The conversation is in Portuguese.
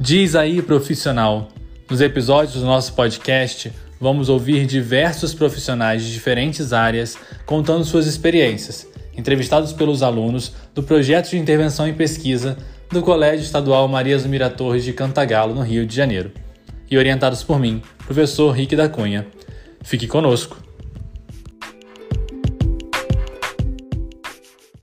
Diz aí, profissional. Nos episódios do nosso podcast, vamos ouvir diversos profissionais de diferentes áreas contando suas experiências, entrevistados pelos alunos do projeto de intervenção e pesquisa do Colégio Estadual Maria Zumira Torres de Cantagalo, no Rio de Janeiro, e orientados por mim, professor Rick da Cunha. Fique conosco!